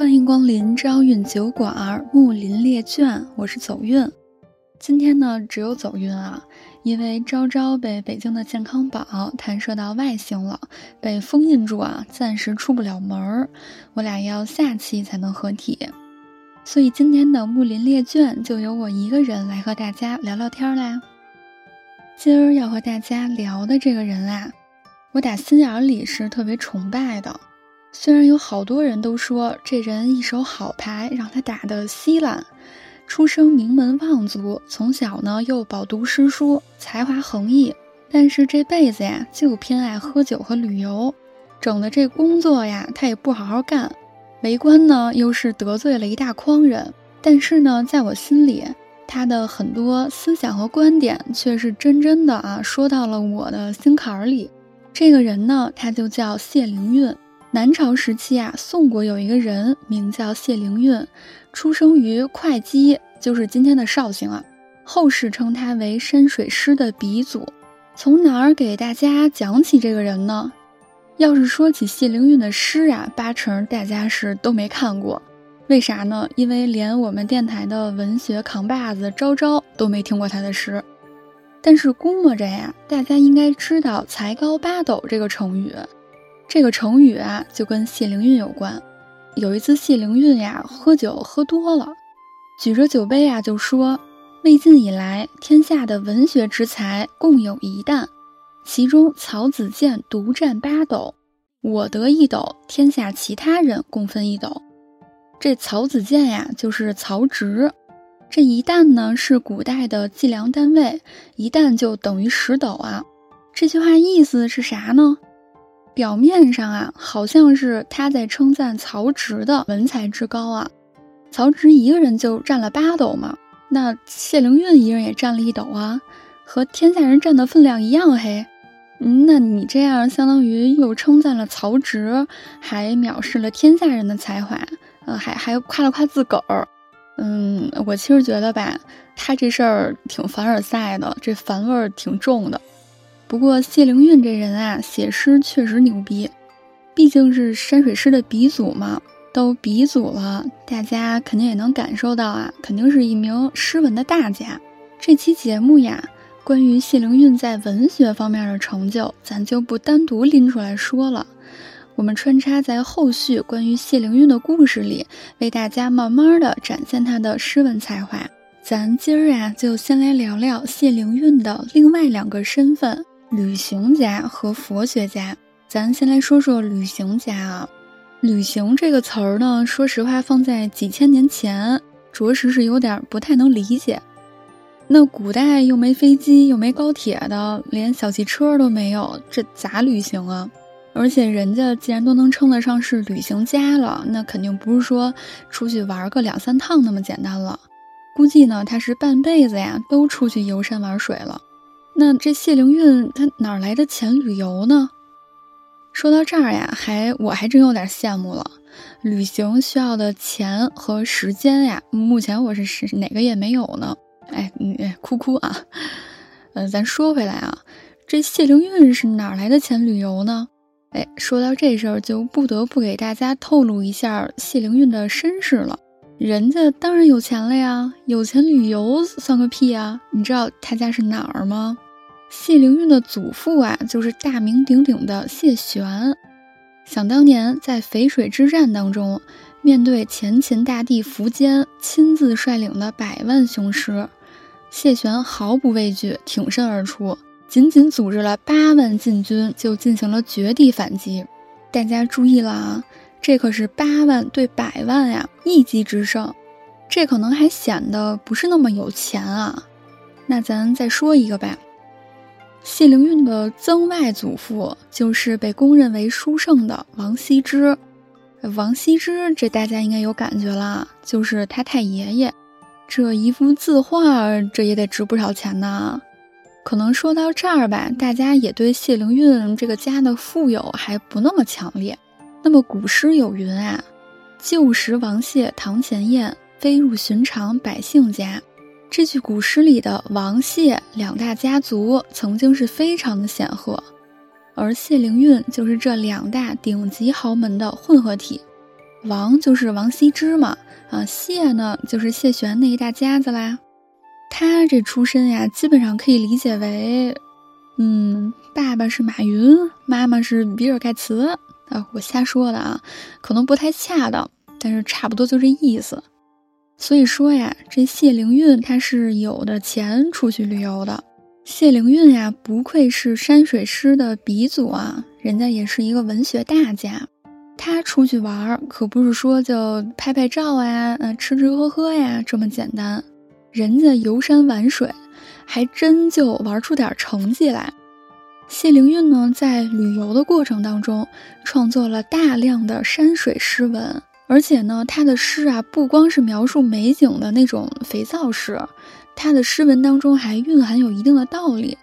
欢迎光临朝韵酒馆木林列卷，我是走运。今天呢，只有走运啊，因为昭昭被北京的健康宝弹射到外星了，被封印住啊，暂时出不了门儿。我俩要下期才能合体，所以今天的木林列卷就由我一个人来和大家聊聊天啦。今儿要和大家聊的这个人啊，我打心眼里是特别崇拜的。虽然有好多人都说这人一手好牌让他打得稀烂，出生名门望族，从小呢又饱读诗书，才华横溢，但是这辈子呀就偏爱喝酒和旅游，整的这工作呀他也不好好干，为官呢又是得罪了一大筐人，但是呢在我心里，他的很多思想和观点却是真真的啊说到了我的心坎儿里。这个人呢他就叫谢灵运。南朝时期啊，宋国有一个人名叫谢灵运，出生于会稽，就是今天的绍兴啊。后世称他为山水诗的鼻祖。从哪儿给大家讲起这个人呢？要是说起谢灵运的诗啊，八成大家是都没看过。为啥呢？因为连我们电台的文学扛把子昭昭都没听过他的诗。但是估摸着呀，大家应该知道“才高八斗”这个成语。这个成语啊，就跟谢灵运有关。有一次，谢灵运呀喝酒喝多了，举着酒杯啊就说：“魏晋以来，天下的文学之才共有一担，其中曹子建独占八斗，我得一斗，天下其他人共分一斗。”这曹子建呀，就是曹植。这一担呢，是古代的计量单位，一担就等于十斗啊。这句话意思是啥呢？表面上啊，好像是他在称赞曹植的文才之高啊。曹植一个人就占了八斗嘛，那谢灵运一人也占了一斗啊，和天下人占的分量一样嘿。嗯，那你这样相当于又称赞了曹植，还藐视了天下人的才华，呃，还还夸了夸自个儿。嗯，我其实觉得吧，他这事儿挺凡尔赛的，这凡味儿挺重的。不过谢灵运这人啊，写诗确实牛逼，毕竟是山水诗的鼻祖嘛，都鼻祖了，大家肯定也能感受到啊，肯定是一名诗文的大家。这期节目呀，关于谢灵运在文学方面的成就，咱就不单独拎出来说了，我们穿插在后续关于谢灵运的故事里，为大家慢慢的展现他的诗文才华。咱今儿啊，就先来聊聊谢灵运的另外两个身份。旅行家和佛学家，咱先来说说旅行家啊。旅行这个词儿呢，说实话放在几千年前，着实是有点不太能理解。那古代又没飞机，又没高铁的，连小汽车都没有，这咋旅行啊？而且人家既然都能称得上是旅行家了，那肯定不是说出去玩个两三趟那么简单了。估计呢，他是半辈子呀都出去游山玩水了。那这谢灵运他哪来的钱旅游呢？说到这儿呀，还我还真有点羡慕了。旅行需要的钱和时间呀，目前我是是哪个也没有呢。哎，你哭哭啊。嗯，咱说回来啊，这谢灵运是哪来的钱旅游呢？哎，说到这事儿，就不得不给大家透露一下谢灵运的身世了。人家当然有钱了呀，有钱旅游算个屁啊！你知道他家是哪儿吗？谢灵运的祖父啊，就是大名鼎鼎的谢玄。想当年在淝水之战当中，面对前秦大帝苻坚亲自率领的百万雄师，谢玄毫不畏惧，挺身而出，仅仅组织了八万禁军就进行了绝地反击。大家注意了啊，这可是八万对百万呀，一击之胜。这可能还显得不是那么有钱啊。那咱再说一个吧。谢灵运的曾外祖父就是被公认为书圣的王羲之。王羲之，这大家应该有感觉了，就是他太爷爷。这一幅字画，这也得值不少钱呢。可能说到这儿吧，大家也对谢灵运这个家的富有还不那么强烈。那么古诗有云啊：“旧时王谢堂前燕，飞入寻常百姓家。”这句古诗里的王谢两大家族曾经是非常的显赫，而谢灵运就是这两大顶级豪门的混合体。王就是王羲之嘛，啊，谢呢就是谢玄那一大家子啦。他这出身呀，基本上可以理解为，嗯，爸爸是马云，妈妈是比尔盖茨。啊，我瞎说的啊，可能不太恰当，但是差不多就这意思。所以说呀，这谢灵运他是有的钱出去旅游的。谢灵运呀，不愧是山水诗的鼻祖啊，人家也是一个文学大家。他出去玩儿可不是说就拍拍照啊，嗯，吃吃喝喝呀这么简单，人家游山玩水，还真就玩出点成绩来。谢灵运呢，在旅游的过程当中，创作了大量的山水诗文，而且呢，他的诗啊，不光是描述美景的那种肥皂诗，他的诗文当中还蕴含有一定的道理，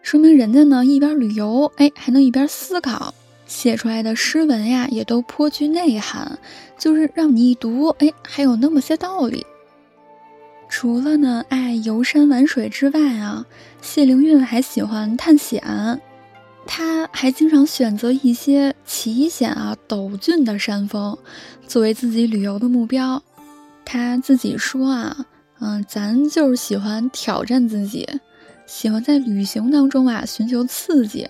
说明人家呢一边旅游，哎，还能一边思考，写出来的诗文呀，也都颇具内涵，就是让你一读，哎，还有那么些道理。除了呢爱游山玩水之外啊，谢灵运还喜欢探险，他还经常选择一些奇险啊陡峻的山峰作为自己旅游的目标。他自己说啊，嗯，咱就是喜欢挑战自己，喜欢在旅行当中啊寻求刺激。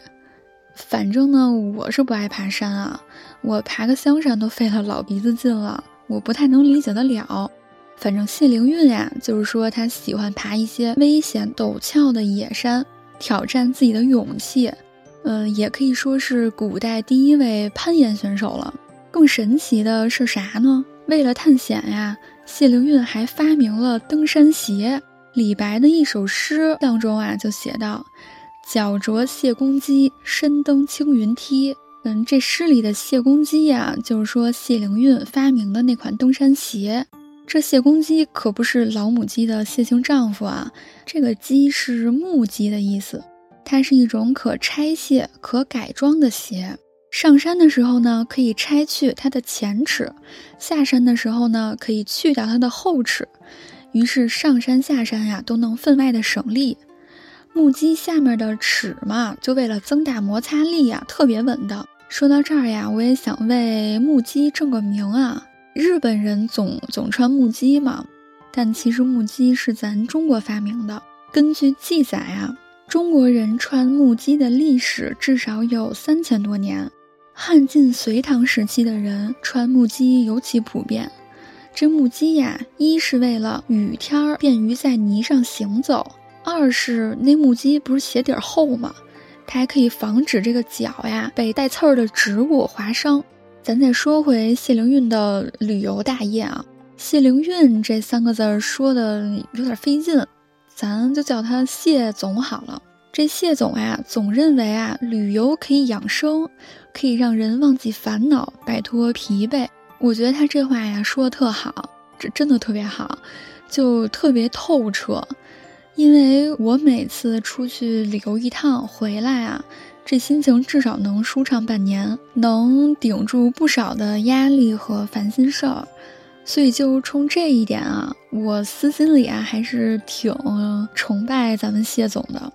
反正呢，我是不爱爬山啊，我爬个香山都费了老鼻子劲了，我不太能理解得了。反正谢灵运呀，就是说他喜欢爬一些危险陡峭的野山，挑战自己的勇气。嗯，也可以说是古代第一位攀岩选手了。更神奇的是啥呢？为了探险呀，谢灵运还发明了登山鞋。李白的一首诗当中啊，就写道：“脚着谢公屐，身登青云梯。”嗯，这诗里的谢公屐呀，就是说谢灵运发明的那款登山鞋。这谢公屐可不是老母鸡的谢姓丈夫啊，这个屐是木屐的意思，它是一种可拆卸、可改装的鞋。上山的时候呢，可以拆去它的前齿；下山的时候呢，可以去掉它的后齿。于是上山下山呀，都能分外的省力。木屐下面的齿嘛，就为了增大摩擦力呀，特别稳当。说到这儿呀，我也想为木屐正个名啊。日本人总总穿木屐嘛，但其实木屐是咱中国发明的。根据记载啊，中国人穿木屐的历史至少有三千多年。汉晋隋唐时期的人穿木屐尤其普遍。这木屐呀，一是为了雨天便于在泥上行走，二是那木屐不是鞋底厚吗？它还可以防止这个脚呀被带刺儿的植物划伤。咱再说回谢灵运的旅游大业啊，谢灵运这三个字说的有点费劲，咱就叫他谢总好了。这谢总呀，总认为啊，旅游可以养生，可以让人忘记烦恼，摆脱疲惫。我觉得他这话呀说的特好，这真的特别好，就特别透彻。因为我每次出去旅游一趟回来啊。这心情至少能舒畅半年，能顶住不少的压力和烦心事儿，所以就冲这一点啊，我私心里啊还是挺崇拜咱们谢总的。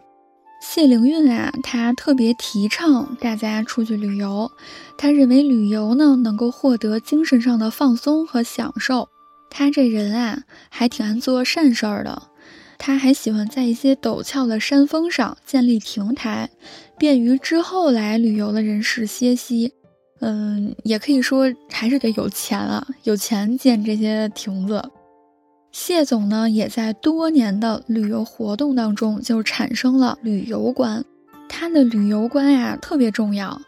谢灵运啊，他特别提倡大家出去旅游，他认为旅游呢能够获得精神上的放松和享受。他这人啊，还挺爱做善事儿的。他还喜欢在一些陡峭的山峰上建立亭台，便于之后来旅游的人士歇息。嗯，也可以说还是得有钱啊，有钱建这些亭子。谢总呢，也在多年的旅游活动当中就产生了旅游观。他的旅游观呀特别重要，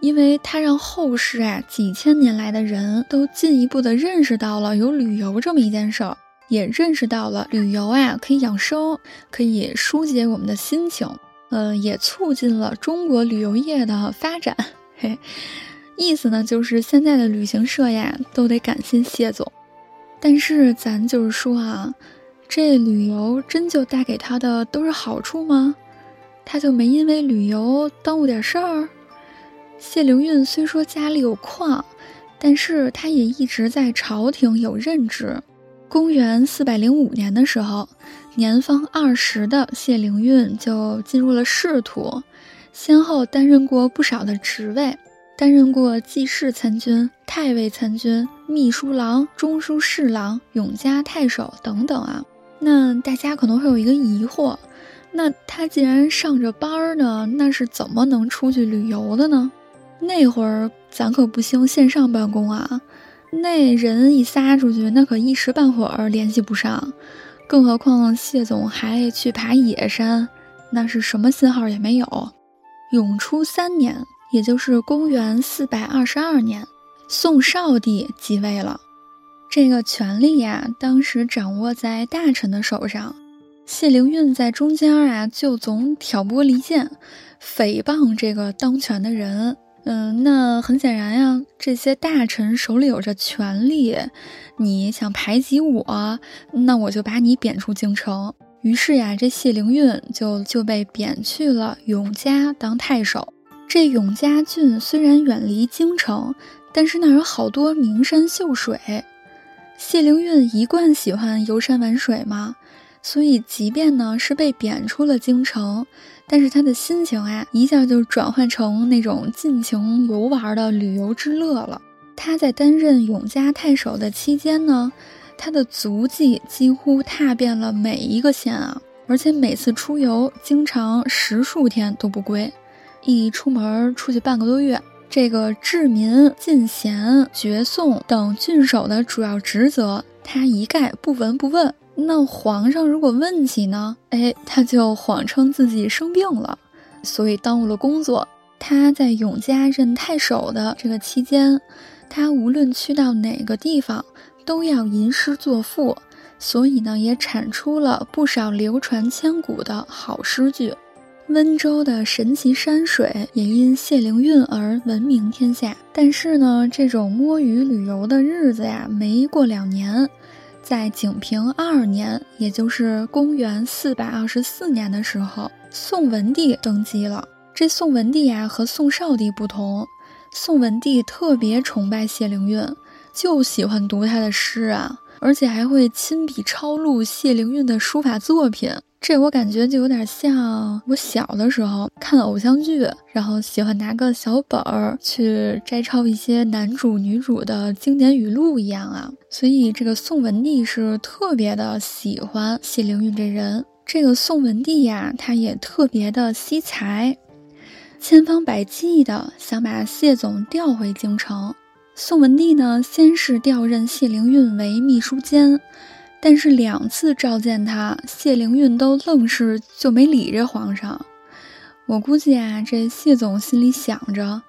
因为他让后世啊几千年来的人都进一步的认识到了有旅游这么一件事儿。也认识到了旅游啊，可以养生，可以疏解我们的心情，呃，也促进了中国旅游业的发展。嘿，意思呢，就是现在的旅行社呀，都得感谢谢总。但是咱就是说啊，这旅游真就带给他的都是好处吗？他就没因为旅游耽误点事儿？谢灵运虽说家里有矿，但是他也一直在朝廷有任职。公元四百零五年的时候，年方二十的谢灵运就进入了仕途，先后担任过不少的职位，担任过记事参军、太尉参军、秘书郎、中书侍郎、永嘉太守等等啊。那大家可能会有一个疑惑，那他既然上着班儿呢，那是怎么能出去旅游的呢？那会儿咱可不兴线上办公啊，那人一撒出去，那可一时半会儿联系不上。更何况谢总还去爬野山，那是什么信号也没有。永初三年，也就是公元四百二十二年，宋少帝继位了。这个权力呀，当时掌握在大臣的手上，谢灵运在中间啊，就总挑拨离间，诽谤这个当权的人。嗯，那很显然呀，这些大臣手里有着权力，你想排挤我，那我就把你贬出京城。于是呀，这谢灵运就就被贬去了永嘉当太守。这永嘉郡虽然远离京城，但是那儿有好多名山秀水。谢灵运一贯喜欢游山玩水嘛，所以即便呢是被贬出了京城。但是他的心情啊，一下就转换成那种尽情游玩的旅游之乐了。他在担任永嘉太守的期间呢，他的足迹几乎踏遍了每一个县啊，而且每次出游经常十数天都不归，一出门出去半个多月。这个治民、进贤、绝讼等郡守的主要职责，他一概不闻不问。那皇上如果问起呢？哎，他就谎称自己生病了，所以耽误了工作。他在永嘉任太守的这个期间，他无论去到哪个地方，都要吟诗作赋，所以呢，也产出了不少流传千古的好诗句。温州的神奇山水也因谢灵运而闻名天下。但是呢，这种摸鱼旅游的日子呀，没过两年。在景平二年，也就是公元四百二十四年的时候，宋文帝登基了。这宋文帝呀，和宋少帝不同，宋文帝特别崇拜谢灵运，就喜欢读他的诗啊，而且还会亲笔抄录谢灵运的书法作品。这我感觉就有点像我小的时候看偶像剧，然后喜欢拿个小本儿去摘抄一些男主女主的经典语录一样啊。所以这个宋文帝是特别的喜欢谢灵运这人。这个宋文帝呀，他也特别的惜才，千方百计的想把谢总调回京城。宋文帝呢，先是调任谢灵运为秘书监。但是两次召见他，谢灵运都愣是就没理这皇上。我估计啊，这谢总心里想着，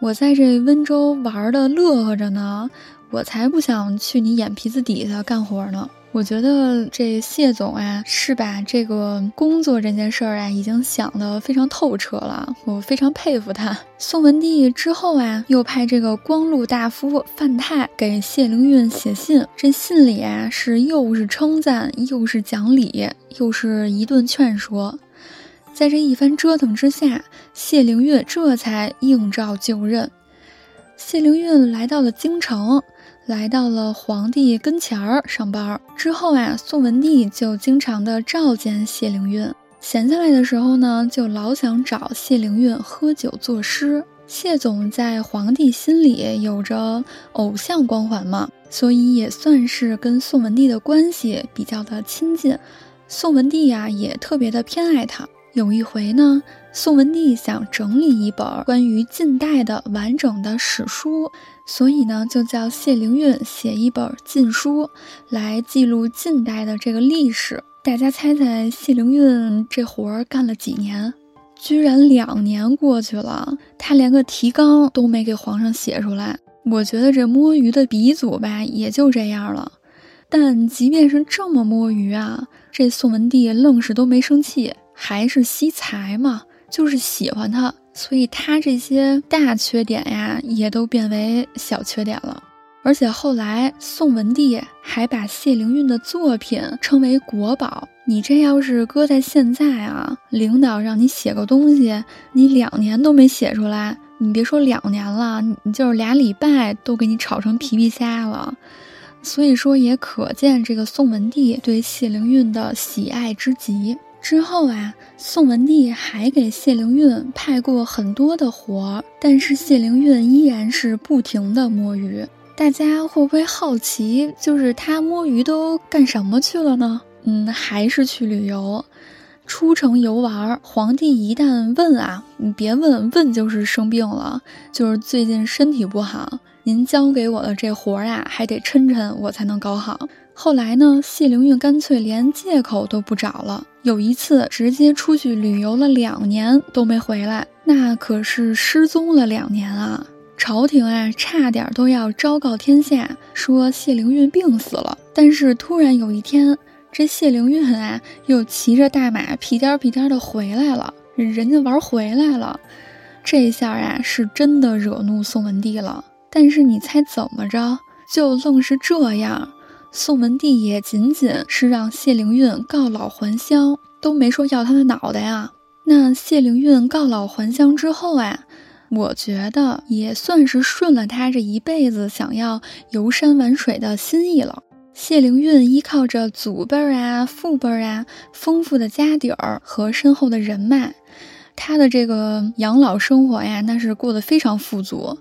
我在这温州玩的乐呵着呢，我才不想去你眼皮子底下干活呢。我觉得这谢总啊，是把这个工作这件事儿啊，已经想得非常透彻了。我非常佩服他。宋文帝之后啊，又派这个光禄大夫范泰给谢灵运写信。这信里啊，是又是称赞，又是讲理，又是一顿劝说。在这一番折腾之下，谢灵运这才应召就任。谢灵运来到了京城。来到了皇帝跟前儿上班之后啊，宋文帝就经常的召见谢灵运。闲下来的时候呢，就老想找谢灵运喝酒作诗。谢总在皇帝心里有着偶像光环嘛，所以也算是跟宋文帝的关系比较的亲近。宋文帝呀，也特别的偏爱他。有一回呢，宋文帝想整理一本关于近代的完整的史书。所以呢，就叫谢灵运写一本晋书，来记录近代的这个历史。大家猜猜，谢灵运这活儿干了几年？居然两年过去了，他连个提纲都没给皇上写出来。我觉得这摸鱼的鼻祖吧，也就这样了。但即便是这么摸鱼啊，这宋文帝愣是都没生气，还是惜才嘛，就是喜欢他。所以他这些大缺点呀，也都变为小缺点了。而且后来宋文帝还把谢灵运的作品称为国宝。你这要是搁在现在啊，领导让你写个东西，你两年都没写出来，你别说两年了，你就是俩礼拜都给你炒成皮皮虾了。所以说，也可见这个宋文帝对谢灵运的喜爱之极。之后啊，宋文帝还给谢灵运派过很多的活儿，但是谢灵运依然是不停的摸鱼。大家会不会好奇，就是他摸鱼都干什么去了呢？嗯，还是去旅游，出城游玩。皇帝一旦问啊，你别问问就是生病了，就是最近身体不好。您交给我的这活儿呀，还得抻抻我才能搞好。后来呢，谢灵运干脆连借口都不找了。有一次，直接出去旅游了两年都没回来，那可是失踪了两年啊！朝廷啊，差点都要昭告天下，说谢灵运病死了。但是突然有一天，这谢灵运啊，又骑着大马屁颠屁颠的回来了，人家玩回来了。这下啊，是真的惹怒宋文帝了。但是你猜怎么着？就愣是这样，宋文帝也仅仅是让谢灵运告老还乡，都没说要他的脑袋啊。那谢灵运告老还乡之后啊，我觉得也算是顺了他这一辈子想要游山玩水的心意了。谢灵运依靠着祖辈儿啊、父辈儿啊丰富的家底儿和深厚的人脉，他的这个养老生活呀，那是过得非常富足。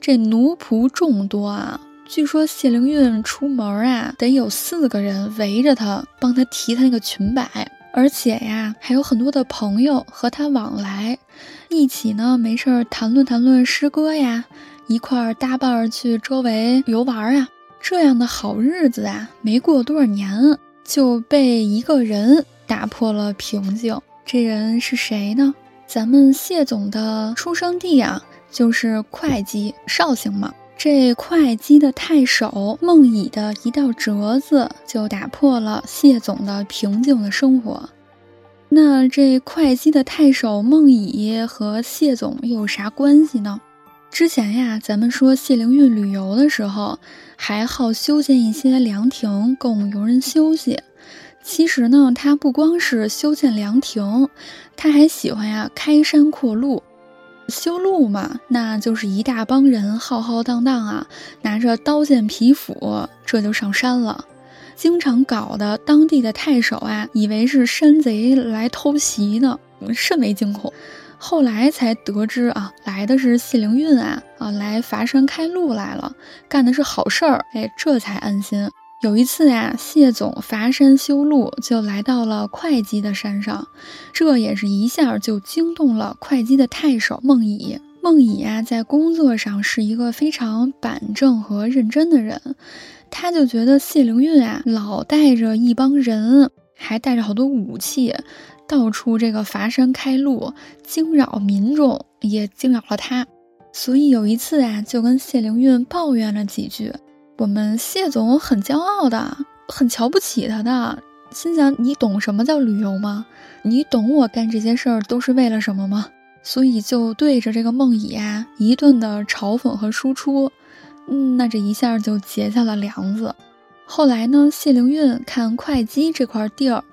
这奴仆众多啊，据说谢灵运出门啊，得有四个人围着他，帮他提他那个裙摆，而且呀，还有很多的朋友和他往来，一起呢没事儿谈论谈论诗歌呀，一块儿搭伴儿去周围游玩啊，这样的好日子啊，没过多少年就被一个人打破了平静。这人是谁呢？咱们谢总的出生地啊。就是会稽绍兴嘛，这会稽的太守孟乙的一道折子，就打破了谢总的平静的生活。那这会稽的太守孟乙和谢总又有啥关系呢？之前呀，咱们说谢灵运旅游的时候，还好修建一些凉亭供游人休息。其实呢，他不光是修建凉亭，他还喜欢呀开山扩路。修路嘛，那就是一大帮人浩浩荡荡啊，拿着刀剑皮斧，这就上山了。经常搞得当地的太守啊，以为是山贼来偷袭呢，甚为惊恐。后来才得知啊，来的是谢灵运啊，啊，来伐山开路来了，干的是好事儿，哎，这才安心。有一次呀，谢总伐山修路，就来到了会稽的山上，这也是一下就惊动了会稽的太守孟乙。孟乙啊，在工作上是一个非常板正和认真的人，他就觉得谢灵运啊，老带着一帮人，还带着好多武器，到处这个伐山开路，惊扰民众，也惊扰了他，所以有一次啊，就跟谢灵运抱怨了几句。我们谢总很骄傲的，很瞧不起他的，心想你懂什么叫旅游吗？你懂我干这些事儿都是为了什么吗？所以就对着这个梦乙啊一顿的嘲讽和输出，嗯，那这一下就结下了梁子。后来呢，谢灵运看会稽这块地儿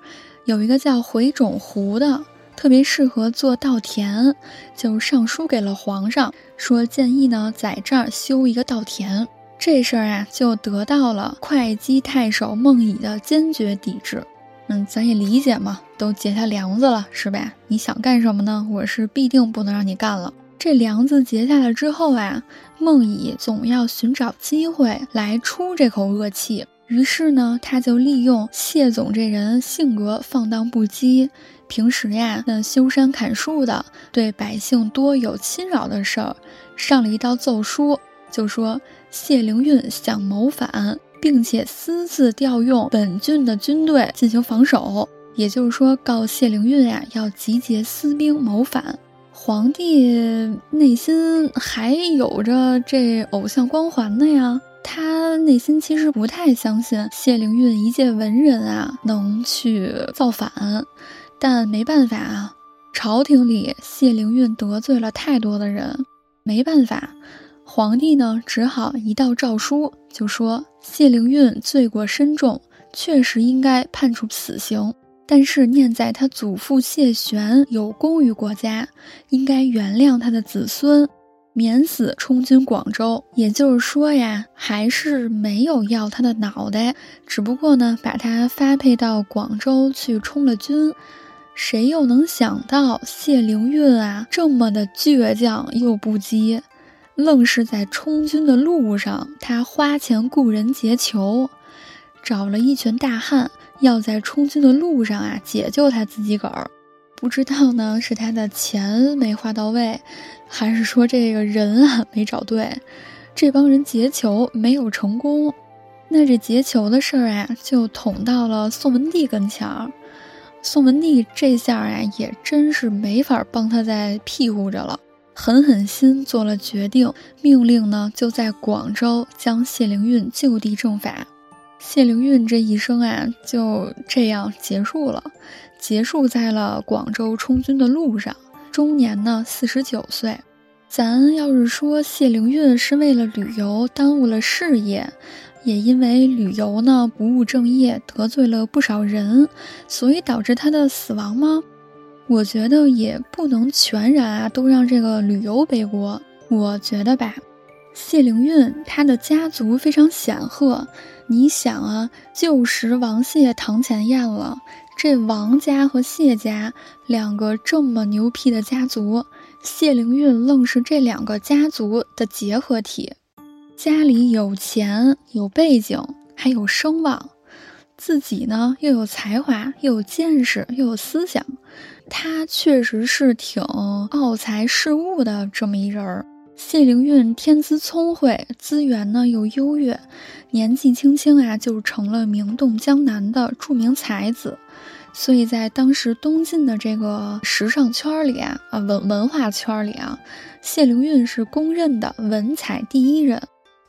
有一个叫回种湖的，特别适合做稻田，就上书给了皇上，说建议呢在这儿修一个稻田。这事儿啊，就得到了会稽太守孟乙的坚决抵制。嗯，咱也理解嘛，都结下梁子了，是吧？你想干什么呢？我是必定不能让你干了。这梁子结下来之后啊，孟乙总要寻找机会来出这口恶气。于是呢，他就利用谢总这人性格放荡不羁，平时呀那修山砍树的，对百姓多有侵扰的事儿，上了一道奏书。就说谢灵运想谋反，并且私自调用本郡的军队进行防守，也就是说告谢灵运呀要集结私兵谋反。皇帝内心还有着这偶像光环的呀，他内心其实不太相信谢灵运一介文人啊能去造反，但没办法啊，朝廷里谢灵运得罪了太多的人，没办法。皇帝呢，只好一道诏书，就说谢灵运罪过深重，确实应该判处死刑。但是念在他祖父谢玄有功于国家，应该原谅他的子孙，免死充军广州。也就是说呀，还是没有要他的脑袋，只不过呢，把他发配到广州去充了军。谁又能想到谢灵运啊，这么的倔强又不羁？愣是在充军的路上，他花钱雇人劫囚，找了一群大汉，要在充军的路上啊解救他自己个儿。不知道呢，是他的钱没花到位，还是说这个人啊没找对？这帮人劫囚没有成功，那这劫囚的事儿啊就捅到了宋文帝跟前儿。宋文帝这下啊也真是没法帮他再庇护着了。狠狠心做了决定，命令呢就在广州将谢灵运就地正法。谢灵运这一生啊就这样结束了，结束在了广州充军的路上，终年呢四十九岁。咱要是说谢灵运是为了旅游耽误了事业，也因为旅游呢不务正业，得罪了不少人，所以导致他的死亡吗？我觉得也不能全然啊都让这个旅游背锅。我觉得吧，谢灵运他的家族非常显赫。你想啊，旧时王谢堂前燕了，这王家和谢家两个这么牛批的家族，谢灵运愣是这两个家族的结合体。家里有钱有背景，还有声望，自己呢又有才华，又有见识，又有思想。他确实是挺傲才恃物的这么一人儿。谢灵运天资聪慧，资源呢又优越，年纪轻轻啊就成了名动江南的著名才子。所以在当时东晋的这个时尚圈里啊，啊文文化圈里啊，谢灵运是公认的文采第一人。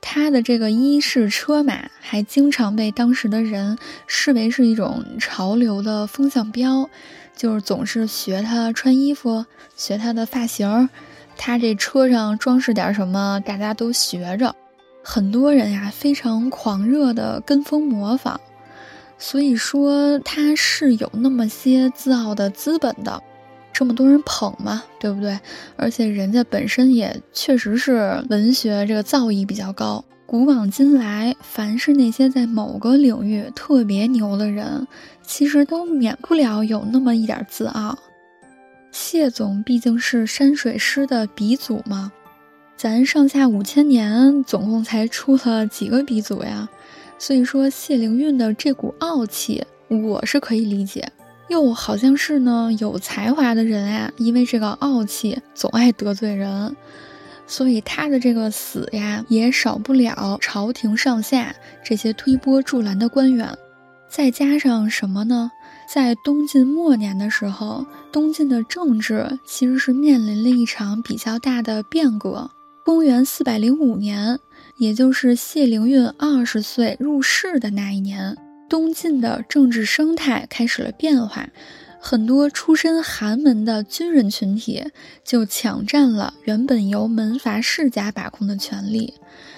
他的这个衣饰车马，还经常被当时的人视为是一种潮流的风向标。就是总是学他穿衣服，学他的发型，他这车上装饰点什么，大家都学着。很多人呀，非常狂热的跟风模仿，所以说他是有那么些自傲的资本的。这么多人捧嘛，对不对？而且人家本身也确实是文学这个造诣比较高。古往今来，凡是那些在某个领域特别牛的人，其实都免不了有那么一点自傲。谢总毕竟是山水诗的鼻祖嘛，咱上下五千年，总共才出了几个鼻祖呀？所以说谢灵运的这股傲气，我是可以理解。又好像是呢，有才华的人啊，因为这个傲气，总爱得罪人。所以他的这个死呀，也少不了朝廷上下这些推波助澜的官员，再加上什么呢？在东晋末年的时候，东晋的政治其实是面临了一场比较大的变革。公元四百零五年，也就是谢灵运二十岁入仕的那一年，东晋的政治生态开始了变化。很多出身寒门的军人群体就抢占了原本由门阀世家把控的权利，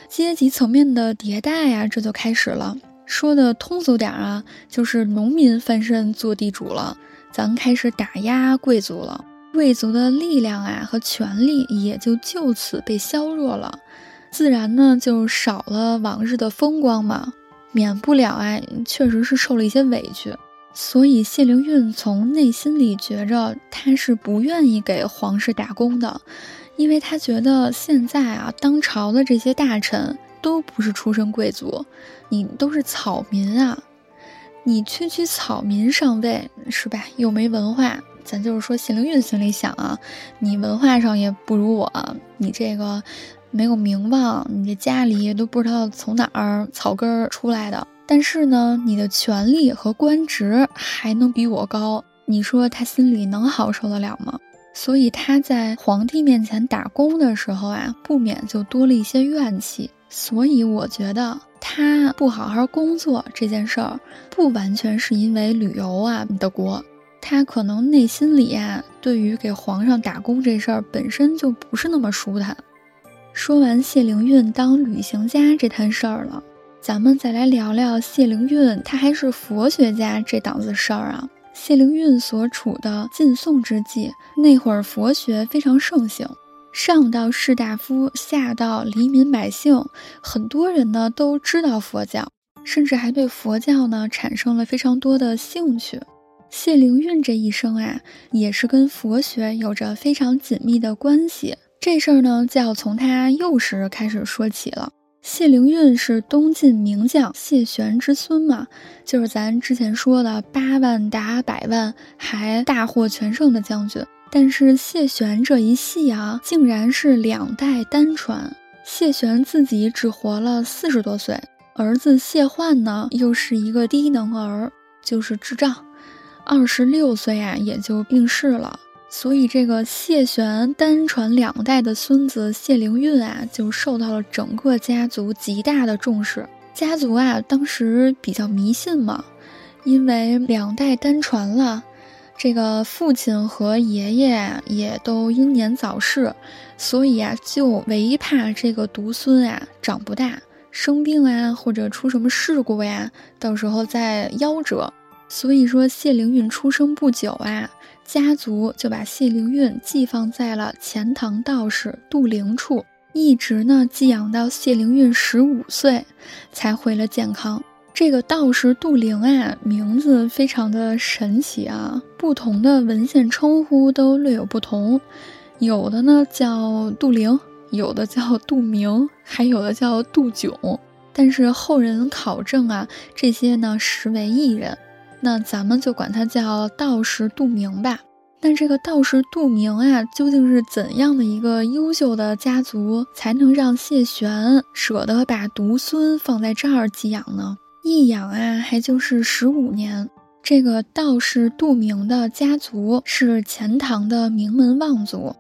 阶级层面的迭代呀，这就开始了。说的通俗点啊，就是农民翻身做地主了，咱开始打压贵族了，贵族的力量啊和权力也就就此被削弱了，自然呢就少了往日的风光嘛，免不了啊，确实是受了一些委屈。所以谢灵运从内心里觉着他是不愿意给皇室打工的，因为他觉得现在啊，当朝的这些大臣都不是出身贵族，你都是草民啊，你区区草民上位是吧？又没文化，咱就是说谢灵运心里想啊，你文化上也不如我，你这个没有名望，你这家里都不知道从哪儿草根儿出来的。但是呢，你的权力和官职还能比我高，你说他心里能好受得了吗？所以他在皇帝面前打工的时候啊，不免就多了一些怨气。所以我觉得他不好好工作这件事儿，不完全是因为旅游啊的锅，他可能内心里啊，对于给皇上打工这事儿本身就不是那么舒坦。说完谢灵运当旅行家这摊事儿了。咱们再来聊聊谢灵运，他还是佛学家这档子事儿啊。谢灵运所处的晋宋之际，那会儿佛学非常盛行，上到士大夫，下到黎民百姓，很多人呢都知道佛教，甚至还对佛教呢产生了非常多的兴趣。谢灵运这一生啊，也是跟佛学有着非常紧密的关系。这事儿呢，就要从他幼时开始说起了。谢灵运是东晋名将谢玄之孙嘛，就是咱之前说的八万打百万还大获全胜的将军。但是谢玄这一系啊，竟然是两代单传。谢玄自己只活了四十多岁，儿子谢焕呢，又是一个低能儿，就是智障，二十六岁啊，也就病逝了。所以这个谢玄单传两代的孙子谢灵运啊，就受到了整个家族极大的重视。家族啊，当时比较迷信嘛，因为两代单传了。这个父亲和爷爷也都英年早逝，所以啊，就唯怕这个独孙啊长不大，生病啊，或者出什么事故呀，到时候再夭折。所以说，谢灵运出生不久啊，家族就把谢灵运寄放在了钱塘道士杜陵处，一直呢寄养到谢灵运十五岁，才回了健康。这个道士杜陵啊，名字非常的神奇啊，不同的文献称呼都略有不同，有的呢叫杜陵，有的叫杜明，还有的叫杜炯。但是后人考证啊，这些呢实为异人，那咱们就管他叫道士杜明吧。那这个道士杜明啊，究竟是怎样的一个优秀的家族，才能让谢玄舍得把独孙放在这儿寄养呢？一养啊，还就是十五年。这个道士杜明的家族是钱塘的名门望族，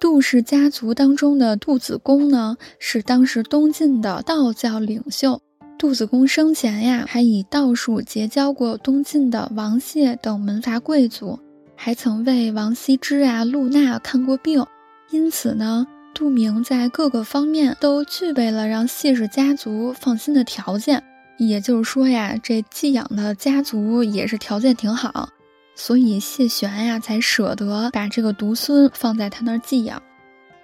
杜氏家族当中的杜子公呢，是当时东晋的道教领袖。杜子公生前呀，还以道术结交过东晋的王谢等门阀贵族，还曾为王羲之啊、陆娜看过病。因此呢，杜明在各个方面都具备了让谢氏家族放心的条件。也就是说呀，这寄养的家族也是条件挺好，所以谢玄呀才舍得把这个独孙放在他那儿寄养。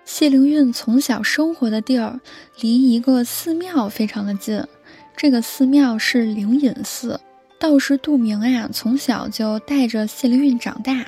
谢灵运从小生活的地儿离一个寺庙非常的近，这个寺庙是灵隐寺。道士杜明呀从小就带着谢灵运长大，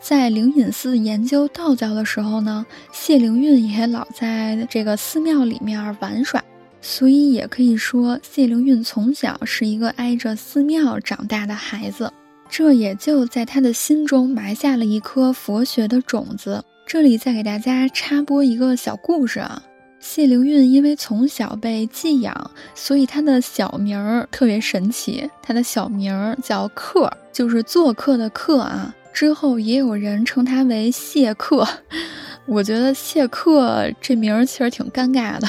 在灵隐寺研究道教的时候呢，谢灵运也老在这个寺庙里面玩耍。所以也可以说，谢灵运从小是一个挨着寺庙长大的孩子，这也就在他的心中埋下了一颗佛学的种子。这里再给大家插播一个小故事啊，谢灵运因为从小被寄养，所以他的小名儿特别神奇，他的小名儿叫客，就是做客的客啊。之后也有人称他为谢客。我觉得谢客这名儿其实挺尴尬的，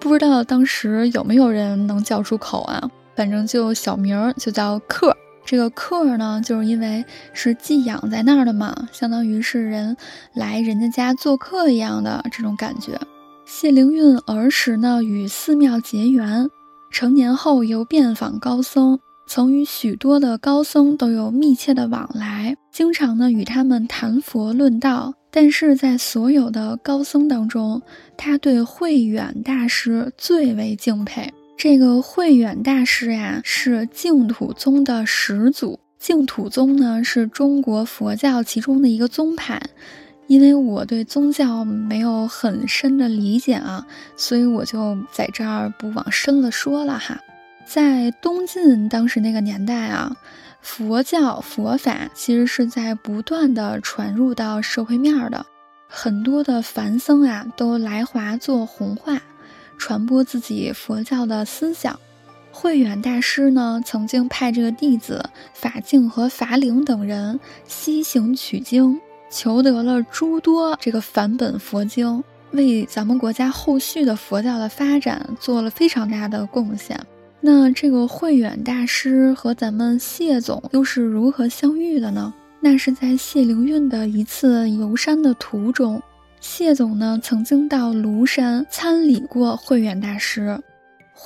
不知道当时有没有人能叫出口啊？反正就小名儿就叫客。这个客呢，就是因为是寄养在那儿的嘛，相当于是人来人家家做客一样的这种感觉。谢灵运儿时呢与寺庙结缘，成年后又遍访高僧，曾与许多的高僧都有密切的往来，经常呢与他们谈佛论道。但是在所有的高僧当中，他对慧远大师最为敬佩。这个慧远大师呀，是净土宗的始祖。净土宗呢，是中国佛教其中的一个宗派。因为我对宗教没有很深的理解啊，所以我就在这儿不往深了说了哈。在东晋当时那个年代啊。佛教佛法其实是在不断的传入到社会面的，很多的梵僧啊都来华做弘化，传播自己佛教的思想。慧远大师呢曾经派这个弟子法净和法灵等人西行取经，求得了诸多这个梵本佛经，为咱们国家后续的佛教的发展做了非常大的贡献。那这个慧远大师和咱们谢总又是如何相遇的呢？那是在谢灵运的一次游山的途中，谢总呢曾经到庐山参礼过慧远大师。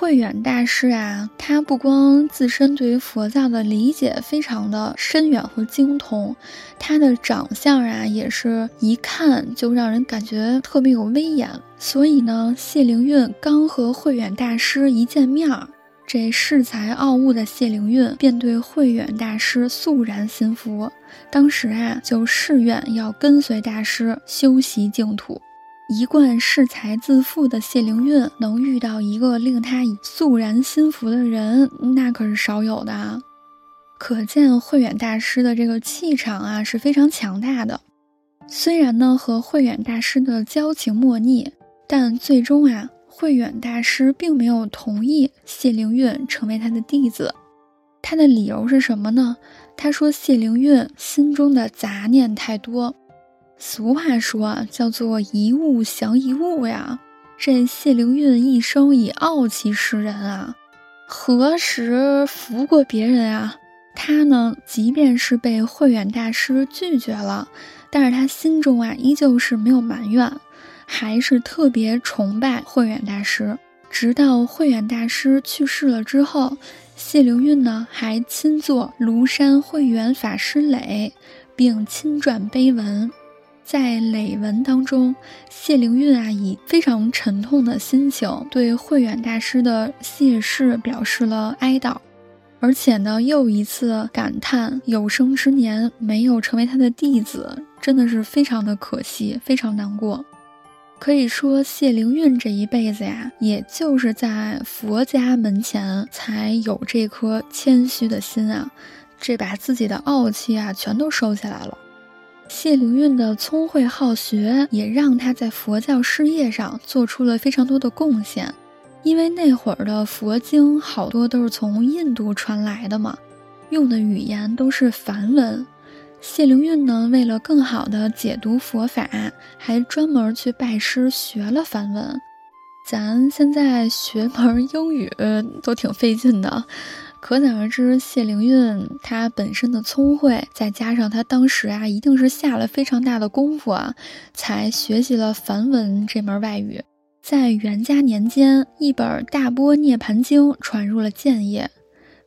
慧远大师啊，他不光自身对于佛教的理解非常的深远和精通，他的长相啊也是一看就让人感觉特别有威严。所以呢，谢灵运刚和慧远大师一见面儿。这恃才傲物的谢灵运便对慧远大师肃然心服，当时啊就誓愿要跟随大师修习净土。一贯恃才自负的谢灵运能遇到一个令他肃然心服的人，那可是少有的啊。可见慧远大师的这个气场啊是非常强大的。虽然呢和慧远大师的交情莫逆，但最终啊慧远大师并没有同意谢灵运成为他的弟子。他的理由是什么呢？他说谢灵运心中的杂念太多。俗话说啊，叫做一物降一物呀。这谢灵运一生以傲气示人啊，何时服过别人啊？他呢，即便是被慧远大师拒绝了，但是他心中啊，依旧是没有埋怨，还是特别崇拜慧远大师。直到慧远大师去世了之后，谢灵运呢，还亲作庐山慧远法师垒，并亲撰碑文。在累文当中，谢灵运啊，以非常沉痛的心情对慧远大师的谢世表示了哀悼。而且呢，又一次感叹有生之年没有成为他的弟子，真的是非常的可惜，非常难过。可以说，谢灵运这一辈子呀，也就是在佛家门前才有这颗谦虚的心啊，这把自己的傲气啊，全都收起来了。谢灵运的聪慧好学，也让他在佛教事业上做出了非常多的贡献。因为那会儿的佛经好多都是从印度传来的嘛，用的语言都是梵文。谢灵运呢，为了更好的解读佛法，还专门去拜师学了梵文。咱现在学门英语都挺费劲的，可想而知，谢灵运他本身的聪慧，再加上他当时啊，一定是下了非常大的功夫啊，才学习了梵文这门外语。在元嘉年间，一本《大波涅盘经》传入了建业，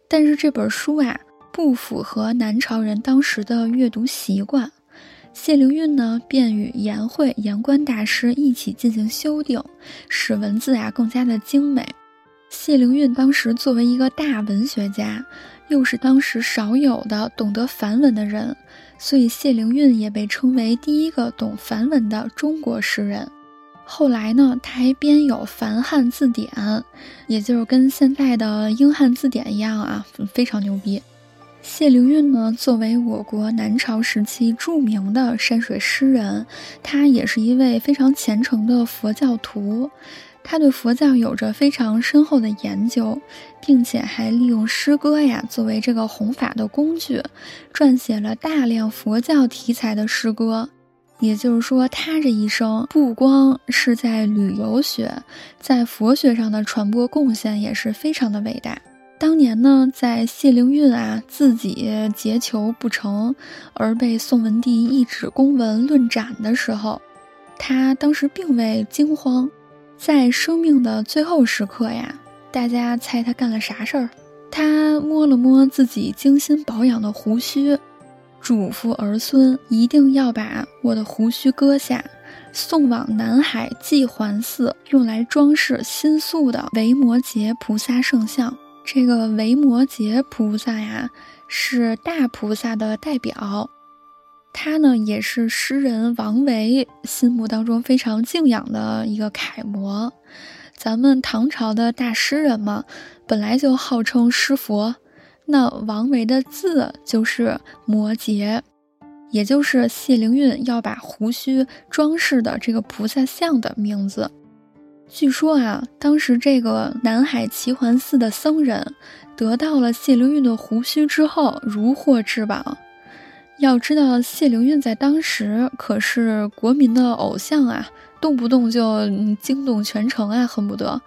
但是这本书啊不符合南朝人当时的阅读习惯。谢灵运呢便与颜慧、颜官大师一起进行修订，使文字啊更加的精美。谢灵运当时作为一个大文学家，又是当时少有的懂得梵文的人，所以谢灵运也被称为第一个懂梵文的中国诗人。后来呢，他还编有梵汉字典，也就是跟现在的英汉字典一样啊，非常牛逼。谢灵运呢，作为我国南朝时期著名的山水诗人，他也是一位非常虔诚的佛教徒。他对佛教有着非常深厚的研究，并且还利用诗歌呀作为这个弘法的工具，撰写了大量佛教题材的诗歌。也就是说，他这一生不光是在旅游学，在佛学上的传播贡献也是非常的伟大。当年呢，在谢灵运啊自己结求不成，而被宋文帝一纸公文论斩的时候，他当时并未惊慌，在生命的最后时刻呀，大家猜他干了啥事儿？他摸了摸自己精心保养的胡须。嘱咐儿孙一定要把我的胡须割下，送往南海济环寺，用来装饰新塑的维摩诘菩萨圣像。这个维摩诘菩萨呀，是大菩萨的代表，他呢也是诗人王维心目当中非常敬仰的一个楷模。咱们唐朝的大诗人嘛，本来就号称诗佛。那王维的字就是摩诘，也就是谢灵运要把胡须装饰的这个菩萨像的名字。据说啊，当时这个南海齐桓寺的僧人得到了谢灵运的胡须之后，如获至宝。要知道，谢灵运在当时可是国民的偶像啊，动不动就惊动全城啊，恨不得。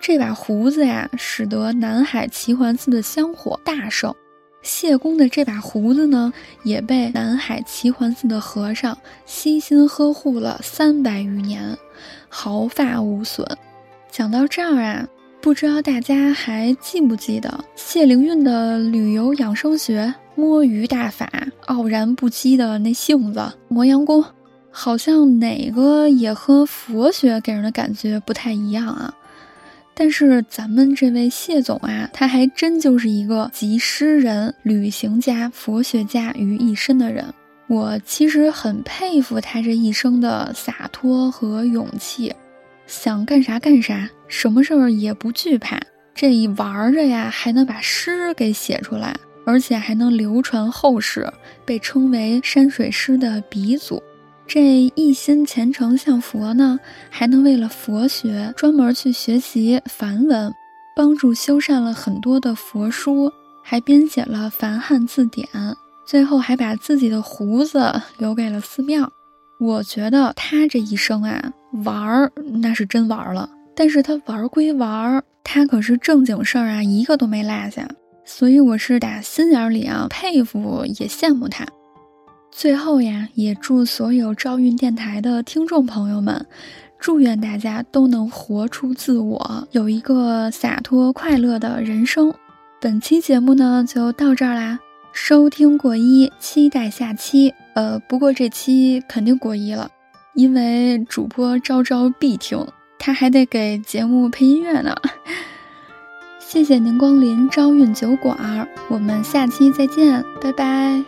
这把胡子呀，使得南海齐桓寺的香火大盛。谢公的这把胡子呢，也被南海齐桓寺的和尚悉心呵护了三百余年，毫发无损。讲到这儿啊，不知道大家还记不记得谢灵运的旅游养生学、摸鱼大法、傲然不羁的那性子、磨洋工，好像哪个也和佛学给人的感觉不太一样啊。但是咱们这位谢总啊，他还真就是一个集诗人、旅行家、佛学家于一身的人。我其实很佩服他这一生的洒脱和勇气，想干啥干啥，什么事儿也不惧怕。这一玩着呀，还能把诗给写出来，而且还能流传后世，被称为山水诗的鼻祖。这一心虔诚向佛呢，还能为了佛学专门去学习梵文，帮助修缮了很多的佛书，还编写了梵汉字典。最后还把自己的胡子留给了寺庙。我觉得他这一生啊，玩儿那是真玩了，但是他玩归玩儿，他可是正经事儿啊，一个都没落下。所以我是打心眼里啊佩服也羡慕他。最后呀，也祝所有朝运电台的听众朋友们，祝愿大家都能活出自我，有一个洒脱快乐的人生。本期节目呢，就到这儿啦。收听过一，期待下期。呃，不过这期肯定过一了，因为主播朝朝必听，他还得给节目配音乐呢。谢谢您光临朝韵酒馆，我们下期再见，拜拜。